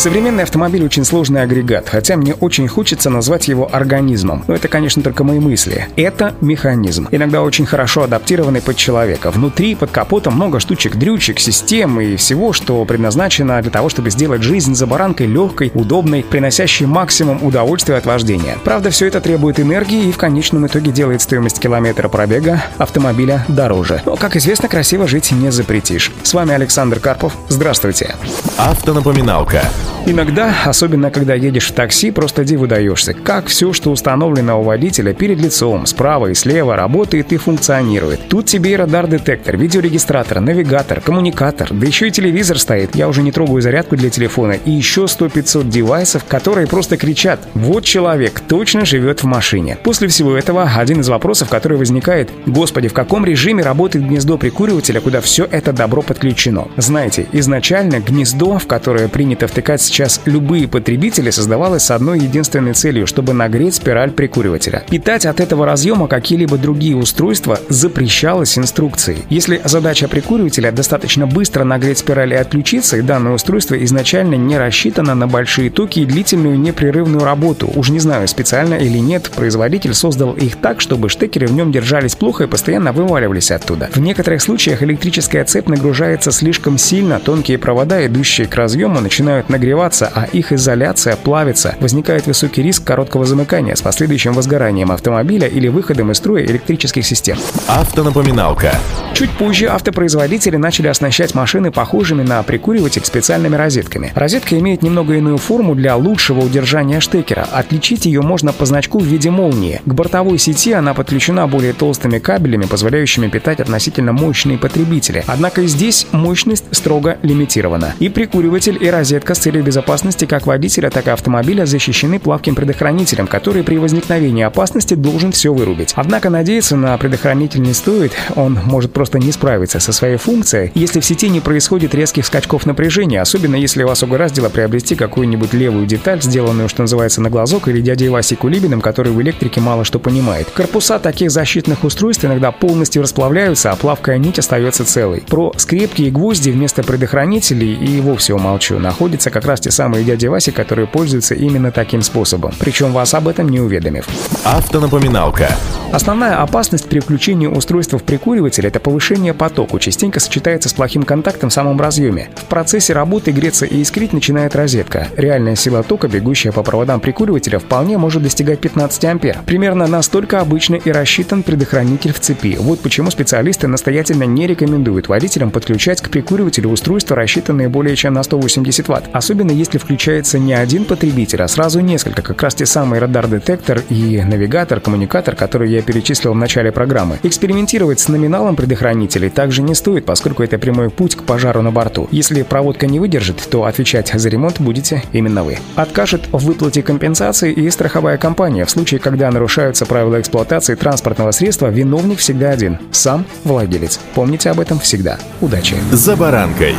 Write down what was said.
Современный автомобиль очень сложный агрегат, хотя мне очень хочется назвать его организмом. Но это, конечно, только мои мысли. Это механизм, иногда очень хорошо адаптированный под человека. Внутри, под капотом много штучек, дрючек, систем и всего, что предназначено для того, чтобы сделать жизнь за баранкой легкой, удобной, приносящей максимум удовольствия от вождения. Правда, все это требует энергии и в конечном итоге делает стоимость километра пробега автомобиля дороже. Но, как известно, красиво жить не запретишь. С вами Александр Карпов. Здравствуйте. Автонапоминалка. Иногда, особенно когда едешь в такси, просто диву даешься, как все, что установлено у водителя перед лицом, справа и слева, работает и функционирует. Тут тебе и радар-детектор, видеорегистратор, навигатор, коммуникатор, да еще и телевизор стоит. Я уже не трогаю зарядку для телефона. И еще 100-500 девайсов, которые просто кричат «Вот человек точно живет в машине». После всего этого один из вопросов, который возникает «Господи, в каком режиме работает гнездо прикуривателя, куда все это добро подключено?» Знаете, изначально гнездо, в которое принято втыкать сейчас любые потребители, создавалось с одной единственной целью, чтобы нагреть спираль прикуривателя. Питать от этого разъема какие-либо другие устройства запрещалось инструкцией. Если задача прикуривателя достаточно быстро нагреть спираль и отключиться, и данное устройство изначально не рассчитано на большие токи и длительную непрерывную работу, уж не знаю, специально или нет, производитель создал их так, чтобы штекеры в нем держались плохо и постоянно вываливались оттуда. В некоторых случаях электрическая цепь нагружается слишком сильно, тонкие провода, идущие к разъему, начинают нагреваться нагреваться, а их изоляция плавится. Возникает высокий риск короткого замыкания с последующим возгоранием автомобиля или выходом из строя электрических систем. Автонапоминалка. Чуть позже автопроизводители начали оснащать машины похожими на прикуриватель специальными розетками. Розетка имеет немного иную форму для лучшего удержания штекера. Отличить ее можно по значку в виде молнии. К бортовой сети она подключена более толстыми кабелями, позволяющими питать относительно мощные потребители. Однако здесь мощность строго лимитирована. И прикуриватель, и розетка с целью безопасности как водителя, так и автомобиля защищены плавким предохранителем, который при возникновении опасности должен все вырубить. Однако надеяться на предохранитель не стоит, он может просто не справиться со своей функцией, если в сети не происходит резких скачков напряжения, особенно если вас угораздило приобрести какую-нибудь левую деталь, сделанную, что называется, на глазок, или дядей Васей Кулибиным, который в электрике мало что понимает. Корпуса таких защитных устройств иногда полностью расплавляются, а плавкая нить остается целой. Про скрепки и гвозди вместо предохранителей и вовсе умолчу. Находится как раз те самые дяди Васи, которые пользуются именно таким способом, причем вас об этом не уведомив. Автонапоминалка. Основная опасность при включении устройства в прикуриватель – это повышение потока, частенько сочетается с плохим контактом в самом разъеме. В процессе работы греться и искрить начинает розетка. Реальная сила тока, бегущая по проводам прикуривателя, вполне может достигать 15 ампер. Примерно настолько обычно и рассчитан предохранитель в цепи. Вот почему специалисты настоятельно не рекомендуют водителям подключать к прикуривателю устройства, рассчитанные более чем на 180 Вт. Особенно особенно если включается не один потребитель, а сразу несколько, как раз те самые радар-детектор и навигатор, коммуникатор, которые я перечислил в начале программы. Экспериментировать с номиналом предохранителей также не стоит, поскольку это прямой путь к пожару на борту. Если проводка не выдержит, то отвечать за ремонт будете именно вы. Откажет в выплате компенсации и страховая компания. В случае, когда нарушаются правила эксплуатации транспортного средства, виновник всегда один – сам владелец. Помните об этом всегда. Удачи! За баранкой.